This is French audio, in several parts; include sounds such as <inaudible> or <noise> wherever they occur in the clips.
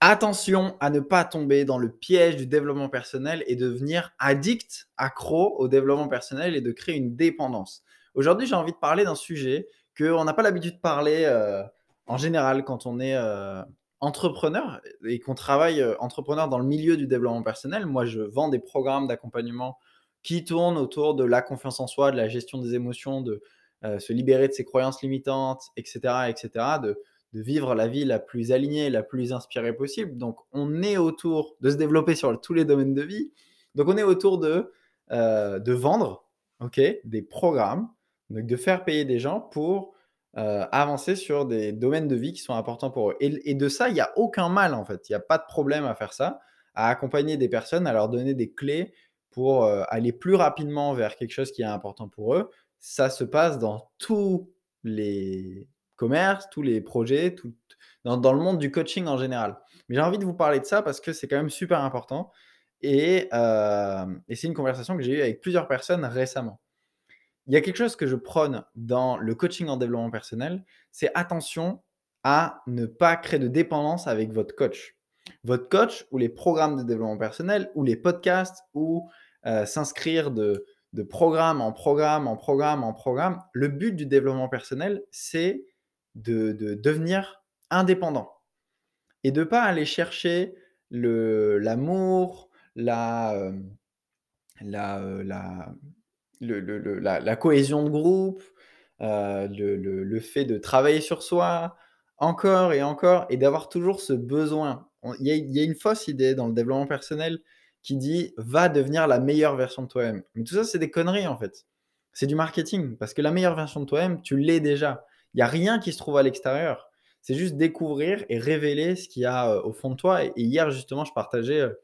Attention à ne pas tomber dans le piège du développement personnel et devenir addict, accro au développement personnel et de créer une dépendance. Aujourd'hui, j'ai envie de parler d'un sujet qu'on n'a pas l'habitude de parler euh, en général quand on est euh, entrepreneur et qu'on travaille euh, entrepreneur dans le milieu du développement personnel. Moi, je vends des programmes d'accompagnement qui tournent autour de la confiance en soi, de la gestion des émotions, de se libérer de ses croyances limitantes, etc., etc., de de vivre la vie la plus alignée, la plus inspirée possible. Donc, on est autour de se développer sur tous les domaines de vie. Donc, on est autour de, euh, de vendre ok, des programmes, donc de faire payer des gens pour euh, avancer sur des domaines de vie qui sont importants pour eux. Et, de ça, il n'y a aucun mal en fait. Il n'y a pas de problème à faire ça, à accompagner des personnes, à leur donner des clés pour euh, aller plus rapidement vers quelque chose qui est important pour eux. Ça se passe dans tous les commerce, tous les projets, tout, dans, le monde du coaching en général. Mais j'ai envie de vous parler de ça parce que c'est quand même super important. Et, euh, et c'est une conversation que j'ai eue avec plusieurs personnes récemment. Il y a quelque chose que je prône dans le coaching en développement personnel, c'est attention à ne pas créer de dépendance avec votre coach. Votre coach ou les programmes de développement personnel ou les podcasts ou euh, s'inscrire de, de programme en programme en programme en programme. Le but du développement personnel, c'est de, devenir indépendant et de pas aller chercher l'amour, la, euh, la, euh, la, la, cohésion de groupe, euh, le, fait de travailler sur soi, encore et encore, et d'avoir toujours ce besoin. Il y, y, a une fausse idée dans le développement personnel qui dit va devenir la meilleure version de toi-même. Mais tout ça, c'est des conneries en fait. C'est du marketing, parce que la meilleure version de toi-même, tu l'es déjà. Il n'y a rien qui se trouve à l'extérieur. C'est juste découvrir et révéler ce qu'il y a euh, au fond de toi. Et, hier, justement, je partageais euh,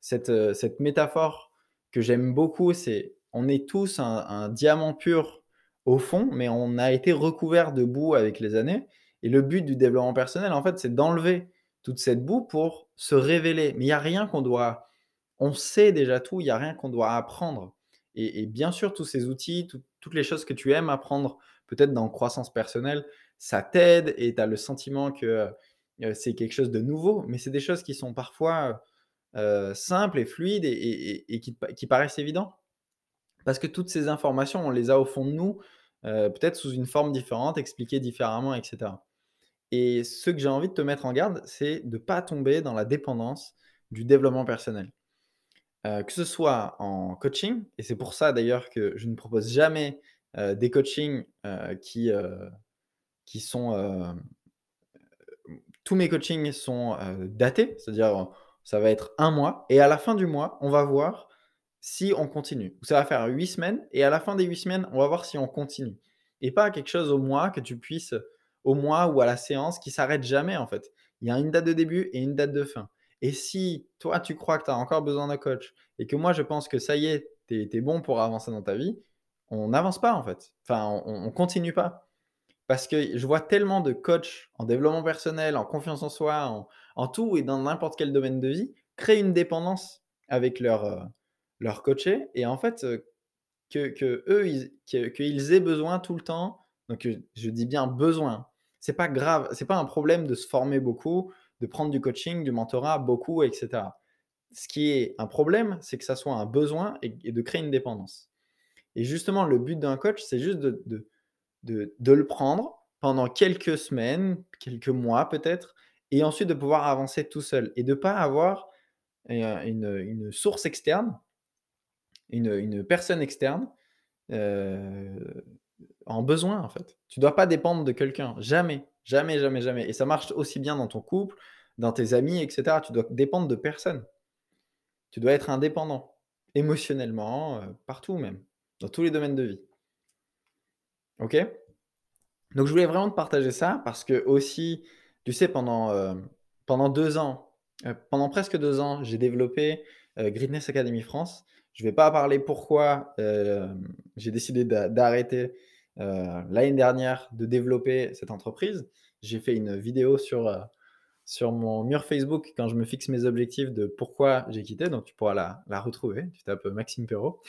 cette, euh, cette métaphore que j'aime beaucoup. C'est on est tous un, diamant pur au fond, mais on a été recouvert de boue avec les années. Et le but du développement personnel, en fait, c'est d'enlever toute cette boue pour se révéler. Mais il n'y a rien qu'on doit... On sait déjà tout, il n'y a rien qu'on doit apprendre. Et, bien sûr, tous ces outils, toutes les choses que tu aimes apprendre peut-être dans croissance personnelle, ça t'aide et tu as le sentiment que c'est quelque chose de nouveau, mais c'est des choses qui sont parfois simples et fluides et, qui, paraissent évidents. Parce que toutes ces informations, on les a au fond de nous, peut-être sous une forme différente, expliquées différemment, etc. Et ce que j'ai envie de te mettre en garde, c'est de ne pas tomber dans la dépendance du développement personnel. que ce soit en coaching, et c'est pour ça d'ailleurs que je ne propose jamais euh, des coachings euh, qui, euh, qui sont... tous mes coachings sont datés, c'est-à-dire ça va être un mois, et à la fin du mois, on va voir si on continue. Ça va faire huit semaines, et à la fin des huit semaines, on va voir si on continue. Et pas quelque chose au mois que tu puisses, au mois ou à la séance, qui s'arrête jamais en fait. Il y a une date de début et une date de fin. Et si toi, tu crois que tu as encore besoin d'un coach, et que moi, je pense que ça y est, tu es, bon pour avancer dans ta vie, on n'avance pas en fait. Enfin, on, ne continue pas. Parce que je vois tellement de coachs en développement personnel, en confiance en soi, en, tout et dans n'importe quel domaine de vie, créer une dépendance avec leur, euh, leur coaché et en fait euh, que, eux, qu'ils aient besoin tout le temps. Donc je dis bien besoin. C'est pas grave, c'est pas un problème de se former beaucoup, de prendre du coaching, du mentorat beaucoup, etc. Ce qui est un problème, c'est que ça soit un besoin et de créer une dépendance. Et justement, le but d'un coach, c'est juste de, de, de, le prendre pendant quelques semaines, quelques mois peut-être, et ensuite de pouvoir avancer tout seul et de ne pas avoir une, une, source externe, une, une personne externe euh, en besoin en fait. Tu ne dois pas dépendre de quelqu'un, jamais, jamais, jamais, jamais. Et ça marche aussi bien dans ton couple, dans tes amis, etc. Tu dois dépendre de personne. Tu dois être indépendant, émotionnellement, euh, partout même dans tous les domaines de vie. Ok? Donc je voulais vraiment te partager ça parce que aussi, tu sais, pendant, euh, pendant deux ans, euh, pendant presque deux ans, j'ai développé euh, Greatness Academy France. Je ne vais pas parler pourquoi j'ai décidé d'arrêter l'année dernière de développer cette entreprise. J'ai fait une vidéo sur, sur mon mur Facebook quand je me fixe mes objectifs de pourquoi j'ai quitté. Donc tu pourras la, la retrouver. Tu tapes Maxime Perrault.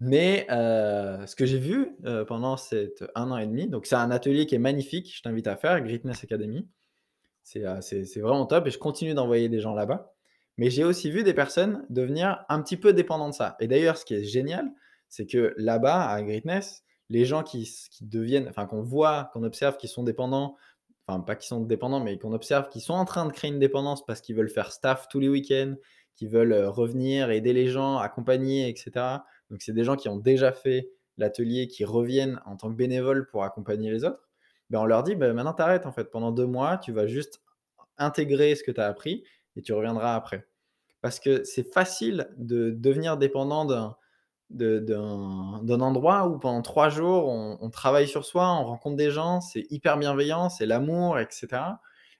Mais ce que j'ai vu pendant cet un an et demi, donc c'est un atelier qui est magnifique, je t'invite à faire, Greatness Academy. C'est vraiment top et je continue d'envoyer des gens là-bas. Mais j'ai aussi vu des personnes devenir un petit peu dépendants de ça. Et d'ailleurs, ce qui est génial, c'est que là-bas, à Greatness, les gens qui, qui deviennent, enfin qu'on voit, qu'on observe, qui sont dépendants, enfin pas qui sont dépendants, mais qu'on observe, qui sont en train de créer une dépendance parce qu'ils veulent faire staff tous les week-ends, qui veulent revenir, aider les gens, accompagner, etc. Donc c'est des gens qui ont déjà fait l'atelier, qui reviennent en tant que bénévoles pour accompagner les autres. Ben, on leur dit, ben, maintenant t'arrêtes en fait. Pendant deux mois, tu vas juste intégrer ce que tu as appris et tu reviendras après. Parce que c'est facile de devenir dépendant d'un, d'un, endroit où pendant trois jours, on, travaille sur soi, on rencontre des gens, c'est hyper bienveillant, c'est l'amour, etc.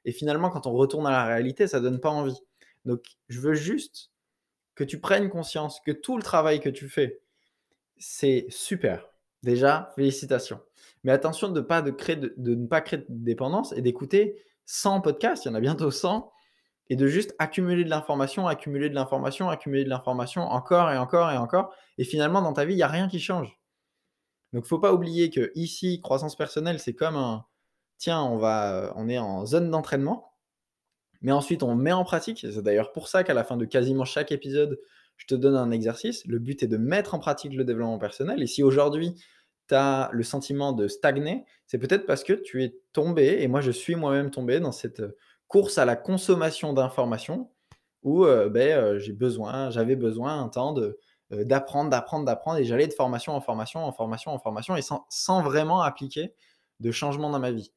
Et finalement, quand on retourne à la réalité, ça donne pas envie. Donc, je veux juste que tu prennes conscience que tout le travail que tu fais, c'est super. Déjà, félicitations. Mais attention de, ne pas créer de dépendance et d'écouter 100 podcasts, il y en a bientôt 100, et de juste accumuler de l'information, accumuler de l'information, accumuler de l'information encore et encore et encore. Et finalement, dans ta vie, il n'y a rien qui change. Donc, faut pas oublier que ici, croissance personnelle, c'est comme un, tiens, on, va, on est en zone d'entraînement, mais ensuite on met en pratique. C'est d'ailleurs pour ça qu'à la fin de quasiment chaque épisode, je te donne un exercice. Le but est de mettre en pratique le développement personnel. Et si aujourd'hui, tu as le sentiment de stagner, c'est peut-être parce que tu es tombé, et moi je suis moi-même tombé dans cette course à la consommation d'informations où euh, ben, euh, j'ai besoin, j'avais besoin un temps de, euh, d'apprendre, d'apprendre, d'apprendre, et j'allais de formation en formation, en formation, en formation, et sans, sans vraiment appliquer de changement dans ma vie.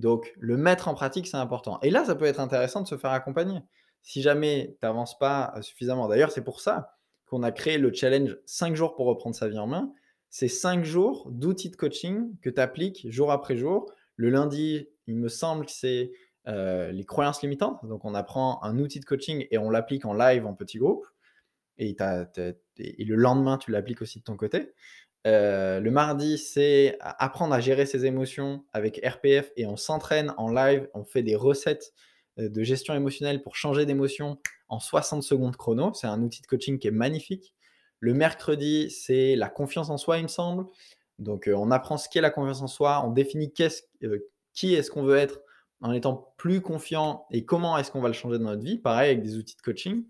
Donc, le mettre en pratique, c'est important. Et là, ça peut être intéressant de se faire accompagner. Si jamais tu n'avances pas suffisamment, d'ailleurs, c'est pour ça qu'on a créé le challenge 5 jours pour reprendre sa vie en main. C'est 5 jours d'outils de coaching que tu appliques jour après jour. Le lundi, il me semble que c'est euh, les croyances limitantes. Donc, on apprend un outil de coaching et on l'applique en live en petit groupe. Et le lendemain, tu l'appliques aussi de ton côté. Euh, le mardi, c'est apprendre à gérer ses émotions avec RPF et on s'entraîne en live, on fait des recettes euh, de gestion émotionnelle pour changer d'émotion en 60 secondes chrono. C'est un outil de coaching qui est magnifique. Le mercredi, c'est la confiance en soi, il me semble. Donc, euh, on apprend ce qu'est la confiance en soi, on définit qui est-ce qu'on veut être en étant plus confiant et comment est-ce qu'on va le changer dans notre vie. Pareil avec des outils de coaching.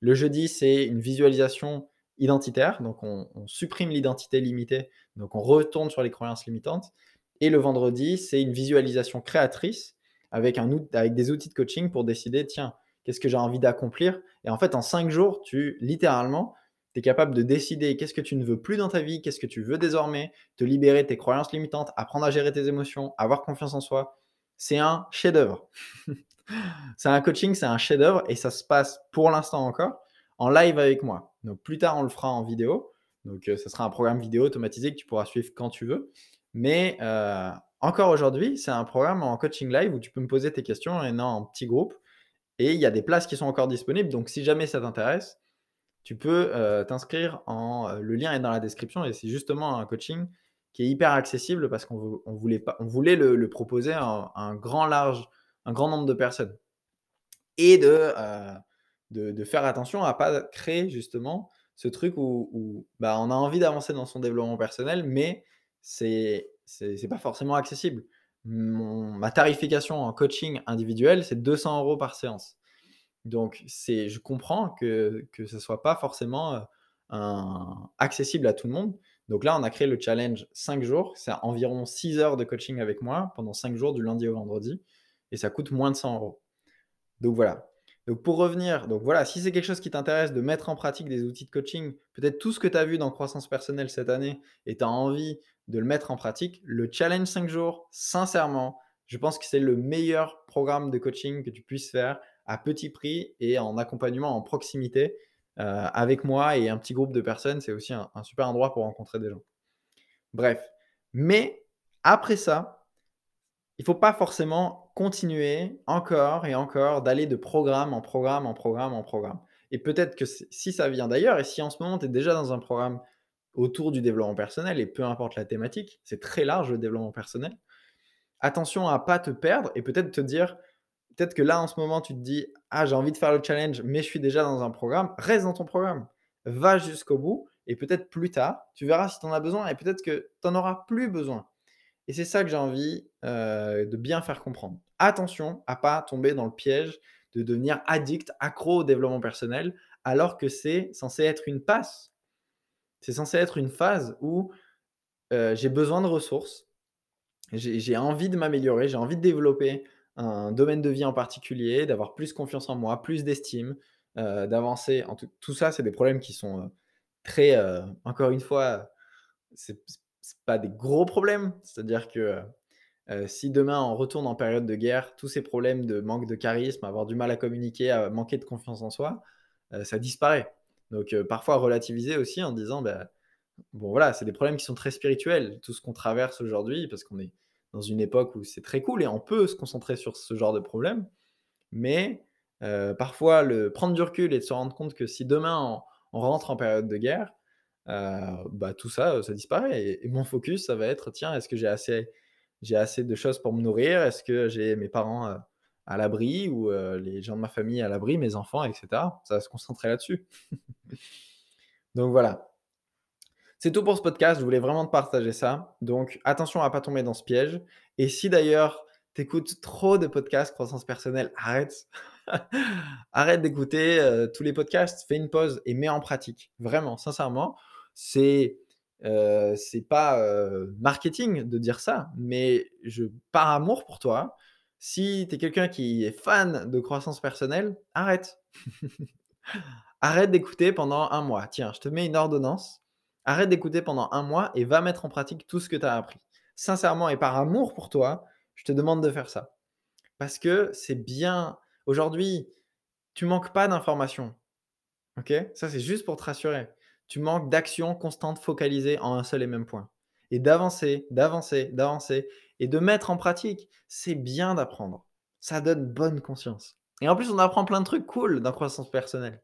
Le jeudi, c'est une visualisation identitaire, donc on, supprime l'identité limitée, donc on retourne sur les croyances limitantes. Et le vendredi, c'est une visualisation créatrice avec, un, avec des outils de coaching pour décider, tiens, qu'est-ce que j'ai envie d'accomplir? Et en fait, en cinq jours, tu, littéralement, tu es capable de décider qu'est-ce que tu ne veux plus dans ta vie, qu'est-ce que tu veux désormais, te libérer de tes croyances limitantes, apprendre à gérer tes émotions, avoir confiance en soi. C'est un chef-d'œuvre. <laughs> c'est un coaching, c'est un chef-d'œuvre et ça se passe pour l'instant encore en live avec moi. Donc plus tard, on le fera en vidéo. Donc euh, ce sera un programme vidéo automatisé que tu pourras suivre quand tu veux. Mais euh, encore aujourd'hui, c'est un programme en coaching live où tu peux me poser tes questions et non en petit groupe. Et il y a des places qui sont encore disponibles. Donc si jamais ça t'intéresse, tu peux euh, t'inscrire en. le lien est dans la description et c'est justement un coaching qui est hyper accessible parce qu'on voulait le, proposer à un, grand large, un grand nombre de personnes. Et de de, faire attention à pas créer justement ce truc où, bah, on a envie d'avancer dans son développement personnel, mais c'est c'est pas forcément accessible. ma tarification en coaching individuel, c'est 200 euros par séance. Donc, c'est, je comprends que, que ce soit pas forcément euh, accessible à tout le monde. Donc là, on a créé le challenge 5 jours. C'est environ 6 heures de coaching avec moi pendant 5 jours du lundi au vendredi. Et ça coûte moins de 100 euros. Donc voilà. Donc pour revenir, donc voilà, si c'est quelque chose qui t'intéresse de mettre en pratique des outils de coaching, peut-être tout ce que tu as vu dans croissance personnelle cette année et tu as envie de le mettre en pratique, le challenge 5 jours, sincèrement, je pense que c'est le meilleur programme de coaching que tu puisses faire à petit prix et en accompagnement en proximité euh, avec moi et un petit groupe de personnes. C'est aussi un super endroit pour rencontrer des gens. Bref, mais après ça, il ne faut pas forcément continuer encore et encore d'aller de programme en programme en programme en programme. Et peut-être que si ça vient d'ailleurs et si en ce moment tu es déjà dans un programme autour du développement personnel et peu importe la thématique, c'est très large le développement personnel. Attention à pas te perdre et peut-être te dire peut-être que là en ce moment tu te dis ah j'ai envie de faire le challenge mais je suis déjà dans un programme, reste dans ton programme. Va jusqu'au bout et peut-être plus tard, tu verras si tu en as besoin et peut-être que tu n'en auras plus besoin. Et c'est ça que j'ai envie euh, de bien faire comprendre. Attention à pas tomber dans le piège de devenir addict, accro au développement personnel, alors que c'est censé être une passe. C'est censé être une phase où euh, j'ai besoin de ressources, j'ai envie de m'améliorer, j'ai envie de développer un domaine de vie en particulier, d'avoir plus confiance en moi, plus d'estime, euh, d'avancer. Tout, ça, c'est des problèmes qui sont très, encore une fois, c'est pas des gros problèmes. C'est-à-dire que si demain on retourne en période de guerre, tous ces problèmes de manque de charisme, avoir du mal à communiquer, à manquer de confiance en soi, ça disparaît. Donc parfois relativiser aussi en disant, bah, bon voilà, c'est des problèmes qui sont très spirituels, tout ce qu'on traverse aujourd'hui, parce qu'on est dans une époque où c'est très cool et on peut se concentrer sur ce genre de problème. Mais parfois, le prendre du recul et de se rendre compte que si demain on rentre en période de guerre, bah, tout ça, ça disparaît. Et, mon focus, ça va être, tiens, est-ce que j'ai assez, assez de choses pour me nourrir? Est-ce que j'ai mes parents à l'abri ou les gens de ma famille à l'abri, mes enfants, etc. Ça va se concentrer là-dessus. <laughs> Donc voilà. C'est tout pour ce podcast. Je voulais vraiment te partager ça. Donc attention à pas tomber dans ce piège. Et si d'ailleurs tu écoutes trop de podcasts croissance personnelle, arrête. <laughs> arrête d'écouter tous les podcasts. Fais une pause et mets en pratique. Vraiment, sincèrement c'est c'est pas marketing de dire ça, mais je par amour pour toi, si tu es quelqu'un qui est fan de croissance personnelle, arrête. <laughs> arrête d'écouter pendant un mois. Tiens, je te mets une ordonnance. Arrête d'écouter pendant un mois et va mettre en pratique tout ce que tu as appris. Sincèrement et par amour pour toi, je te demande de faire ça. Parce que c'est bien. Aujourd'hui, tu manques pas d'informations. Ok? Ça, c'est juste pour te rassurer tu manques d'action constante focalisée en un seul et même point. Et d'avancer, d'avancer, d'avancer et de mettre en pratique, c'est bien d'apprendre. Ça donne bonne conscience. Et en plus, on apprend plein de trucs cool dans croissance personnelle.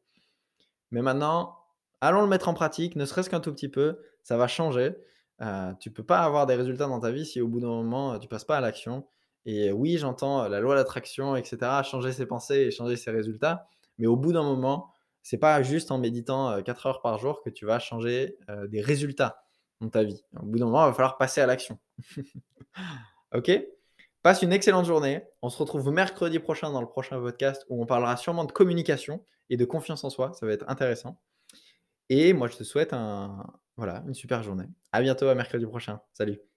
Mais maintenant, allons le mettre en pratique, ne serait-ce qu'un tout petit peu, ça va changer. Euh, tu peux pas avoir des résultats dans ta vie si au bout d'un moment, tu passes pas à l'action. Et oui, j'entends la loi d'attraction, etc., changer ses pensées et changer ses résultats. Mais au bout d'un moment, c'est pas juste en méditant 4 heures par jour que tu vas changer des résultats dans ta vie. Au bout d'un moment, il va falloir passer à l'action. <laughs> ok? Passe une excellente journée. On se retrouve mercredi prochain dans le prochain podcast où on parlera sûrement de communication et de confiance en soi. Ça va être intéressant. Et moi, je te souhaite une super journée. À bientôt, mercredi prochain. Salut.